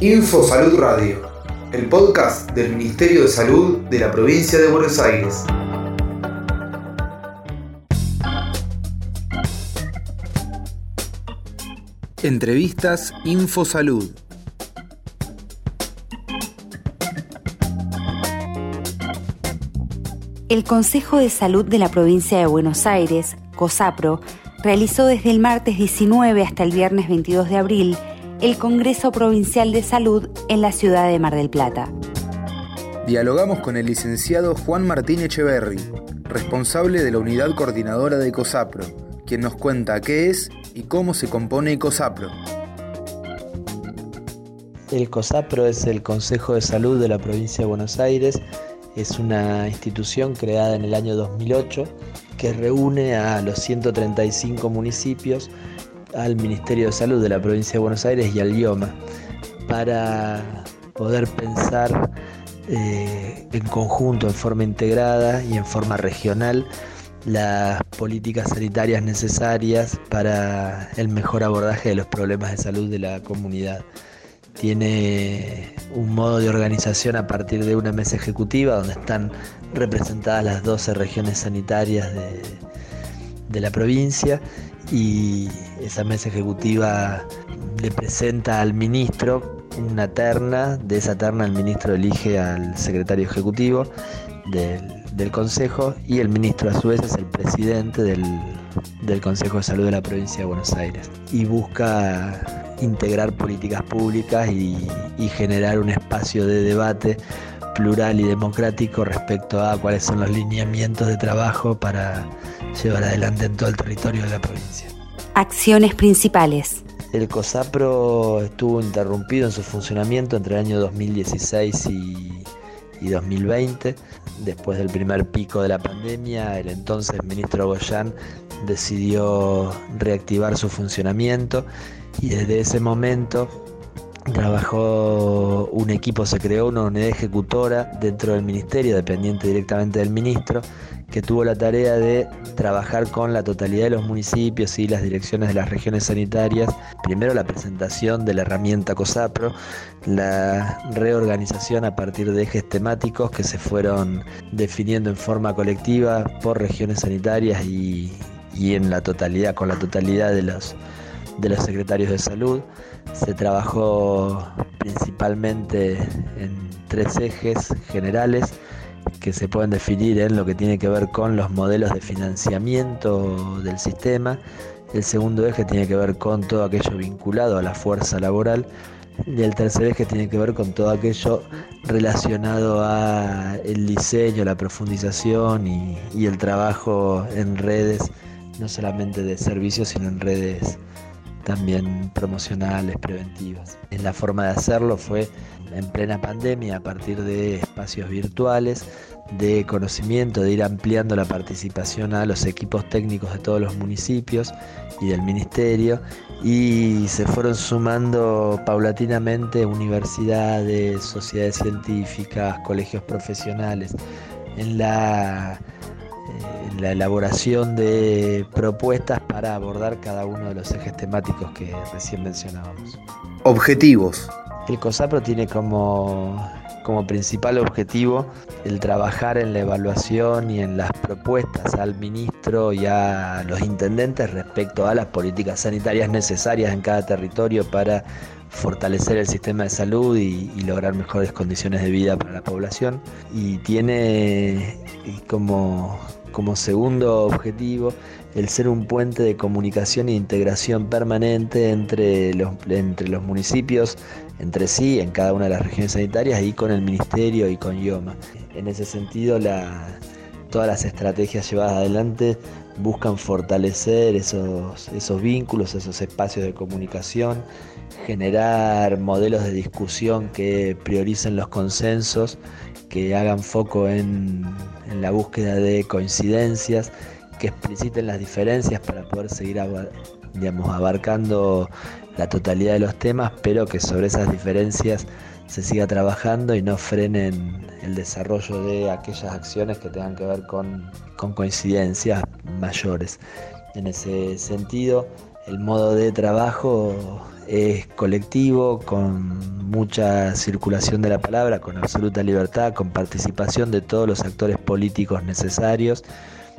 Info Salud Radio, el podcast del Ministerio de Salud de la provincia de Buenos Aires. Entrevistas InfoSalud. El Consejo de Salud de la provincia de Buenos Aires, COSAPRO, realizó desde el martes 19 hasta el viernes 22 de abril el Congreso Provincial de Salud en la ciudad de Mar del Plata. Dialogamos con el licenciado Juan Martín Echeverry, responsable de la unidad coordinadora de COSAPRO, quien nos cuenta qué es y cómo se compone COSAPRO. El COSAPRO es el Consejo de Salud de la provincia de Buenos Aires. Es una institución creada en el año 2008 que reúne a los 135 municipios, al Ministerio de Salud de la provincia de Buenos Aires y al IOMA para poder pensar eh, en conjunto, en forma integrada y en forma regional las políticas sanitarias necesarias para el mejor abordaje de los problemas de salud de la comunidad. Tiene un modo de organización a partir de una mesa ejecutiva donde están representadas las 12 regiones sanitarias de, de la provincia y esa mesa ejecutiva le presenta al ministro una terna, de esa terna el ministro elige al secretario ejecutivo del del Consejo y el ministro a su vez es el presidente del, Consejo de Salud de la provincia de Buenos Aires. Y busca integrar políticas públicas y, generar un espacio de debate plural y democrático respecto a cuáles son los lineamientos de trabajo para llevar adelante en todo el territorio de la provincia. Acciones principales. El COSAPRO estuvo interrumpido en su funcionamiento entre el año 2016 y, y 2020 después del primer pico de la pandemia, el entonces ministro Goyán decidió reactivar su funcionamiento y desde ese momento trabajó un equipo, se creó una unidad ejecutora dentro del ministerio, dependiente directamente del ministro, que tuvo la tarea de trabajar con la totalidad de los municipios y las direcciones de las regiones sanitarias. Primero la presentación de la herramienta COSAPRO, la reorganización a partir de ejes temáticos que se fueron definiendo en forma colectiva por regiones sanitarias y, en la totalidad, con la totalidad de los, de los secretarios de salud. Se trabajó principalmente en tres ejes generales que se pueden definir en lo que tiene que ver con los modelos de financiamiento del sistema. El segundo eje tiene que ver con todo aquello vinculado a la fuerza laboral. Y el tercer eje tiene que ver con todo aquello relacionado a el diseño, la profundización y, y el trabajo en redes, no solamente de servicios, sino en redes también promocionales, preventivas. La forma de hacerlo fue en plena pandemia a partir de espacios virtuales, de conocimiento, de ir ampliando la participación a los equipos técnicos de todos los municipios y del ministerio y se fueron sumando paulatinamente universidades, sociedades científicas, colegios profesionales en la en la elaboración de propuestas para abordar cada uno de los ejes temáticos que recién mencionábamos. Objetivos. El COSAPRO tiene como, como principal objetivo el trabajar en la evaluación y en las propuestas al ministro y a los intendentes respecto a las políticas sanitarias necesarias en cada territorio para fortalecer el sistema de salud y, y, lograr mejores condiciones de vida para la población. Y tiene como, como segundo objetivo el ser un puente de comunicación e integración permanente entre los, entre los municipios, entre sí, en cada una de las regiones sanitarias y con el ministerio y con IOMA. En ese sentido, todas las estrategias llevadas adelante buscan fortalecer esos, esos vínculos, esos espacios de comunicación, generar modelos de discusión que prioricen los consensos, que hagan foco en, la búsqueda de coincidencias, que expliciten las diferencias para poder seguir abarcando la totalidad de los temas, pero que sobre esas diferencias se siga trabajando y no frenen el desarrollo de aquellas acciones que tengan que ver con coincidencias mayores. En ese sentido, el modo de trabajo es colectivo, con mucha circulación de la palabra, con absoluta libertad, con participación de todos los actores políticos necesarios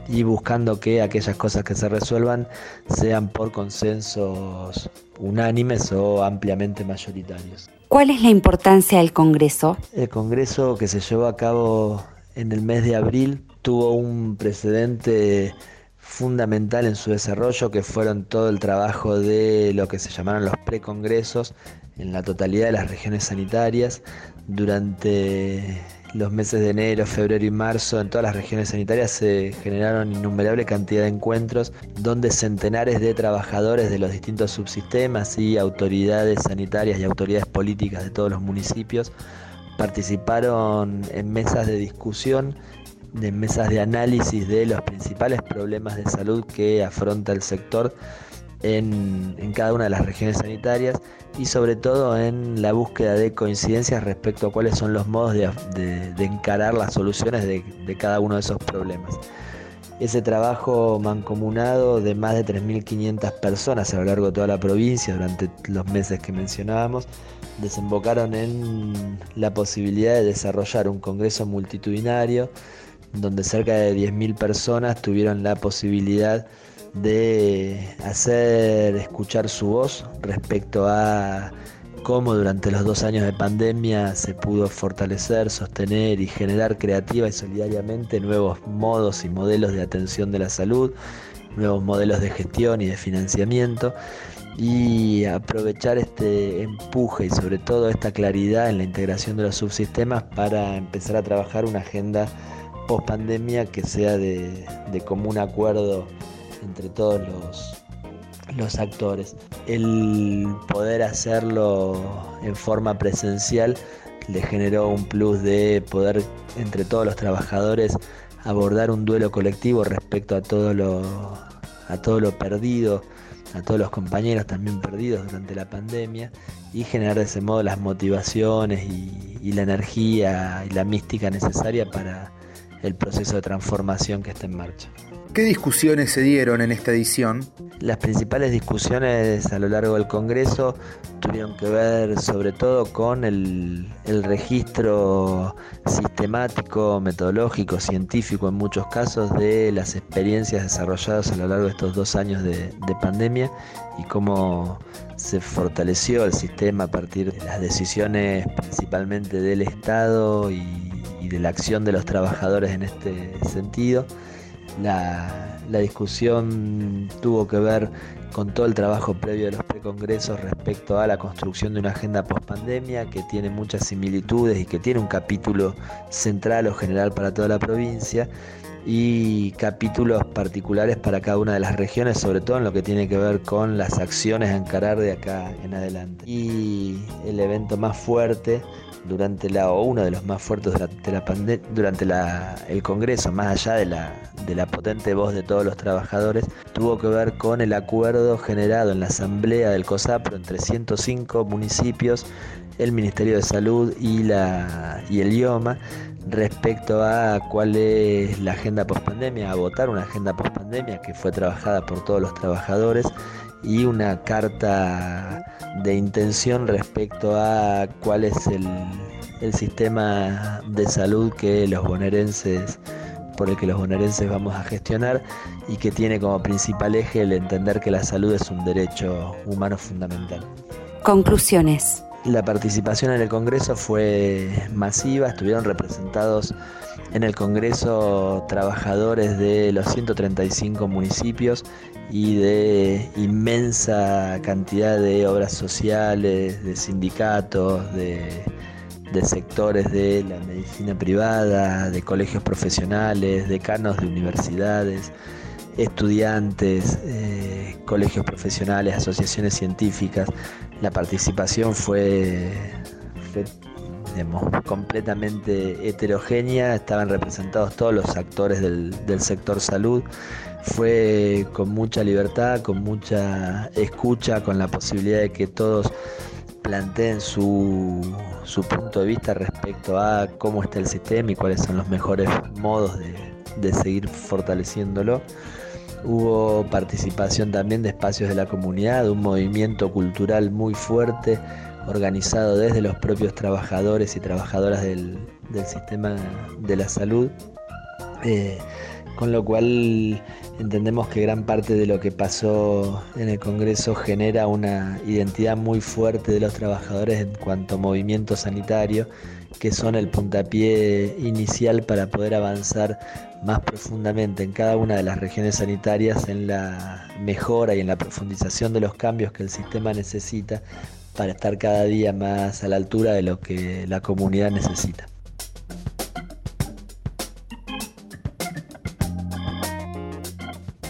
y buscando que aquellas cosas que se resuelvan sean por consensos unánimes o ampliamente mayoritarios. ¿Cuál es la importancia del Congreso? El Congreso que se llevó a cabo en el mes de abril tuvo un precedente fundamental en su desarrollo que fueron todo el trabajo de lo que se llamaron los precongresos en la totalidad de las regiones sanitarias. Durante los meses de enero, febrero y marzo en todas las regiones sanitarias se generaron innumerable cantidad de encuentros donde centenares de trabajadores de los distintos subsistemas y autoridades sanitarias y autoridades políticas de todos los municipios participaron en mesas de discusión, de mesas de análisis de los principales problemas de salud que afronta el sector en, cada una de las regiones sanitarias y sobre todo en la búsqueda de coincidencias respecto a cuáles son los modos de, encarar las soluciones de, de, cada uno de esos problemas. Ese trabajo mancomunado de más de 3.500 personas a lo largo de toda la provincia durante los meses que mencionábamos desembocaron en la posibilidad de desarrollar un congreso multitudinario donde cerca de 10.000 personas tuvieron la posibilidad de hacer escuchar su voz respecto a cómo durante los dos años de pandemia se pudo fortalecer, sostener y generar creativa y solidariamente nuevos modos y modelos de atención de la salud, nuevos modelos de gestión y de financiamiento y aprovechar este empuje y sobre todo esta claridad en la integración de los subsistemas para empezar a trabajar una agenda pandemia que sea de, de común acuerdo entre todos los, los actores. El poder hacerlo en forma presencial le generó un plus de poder entre todos los trabajadores abordar un duelo colectivo respecto a todo lo, a todo lo perdido, a todos los compañeros también perdidos durante la pandemia y generar de ese modo las motivaciones y la energía y la mística necesaria para el proceso de transformación que está en marcha. ¿Qué discusiones se dieron en esta edición? Las principales discusiones a lo largo del Congreso tuvieron que ver sobre todo con el, registro sistemático, metodológico, científico en muchos casos de las experiencias desarrolladas a lo largo de estos dos años de, pandemia y cómo se fortaleció el sistema a partir de las decisiones principalmente del Estado y de la acción de los trabajadores en este sentido. La, discusión tuvo que ver con todo el trabajo previo de los precongresos respecto a la construcción de una agenda post-pandemia que tiene muchas similitudes y que tiene un capítulo central o general para toda la provincia y capítulos particulares para cada una de las regiones, sobre todo en lo que tiene que ver con las acciones a encarar de acá en adelante. Y el evento más fuerte durante la, o uno de los más fuertes durante la, pandemia, durante el Congreso, más allá de la, de la potente voz de todos los trabajadores, tuvo que ver con el acuerdo generado en la Asamblea del COSAPRO entre 105 municipios, el Ministerio de Salud y, la, y el IOMA respecto a cuál es la agenda pospandemia, a votar una agenda pospandemia que fue trabajada por todos los trabajadores y una carta de intención respecto a cuál es el, sistema de salud que los bonaerenses por el que los bonaerenses vamos a gestionar y que tiene como principal eje el entender que la salud es un derecho humano fundamental. Conclusiones. La participación en el Congreso fue masiva, estuvieron representados en el Congreso trabajadores de los 135 municipios y de inmensa cantidad de obras sociales, de sindicatos, de, sectores de la medicina privada, de colegios profesionales, decanos de universidades, estudiantes, eh, colegios profesionales, asociaciones científicas. La participación fue, completamente heterogénea, estaban representados todos los actores del, sector salud. Fue con mucha libertad, con mucha escucha, con la posibilidad de que todos planteen su, punto de vista respecto a cómo está el sistema y cuáles son los mejores modos de seguir fortaleciéndolo Hubo participación también de espacios de la comunidad, un movimiento cultural muy fuerte, organizado desde los propios trabajadores y trabajadoras del, sistema de la salud. Eh, con lo cual entendemos que gran parte de lo que pasó en el Congreso genera una identidad muy fuerte de los trabajadores en cuanto a movimiento sanitario, que son el puntapié inicial para poder avanzar más profundamente en cada una de las regiones sanitarias en la mejora y en la profundización de los cambios que el sistema necesita para estar cada día más a la altura de lo que la comunidad necesita.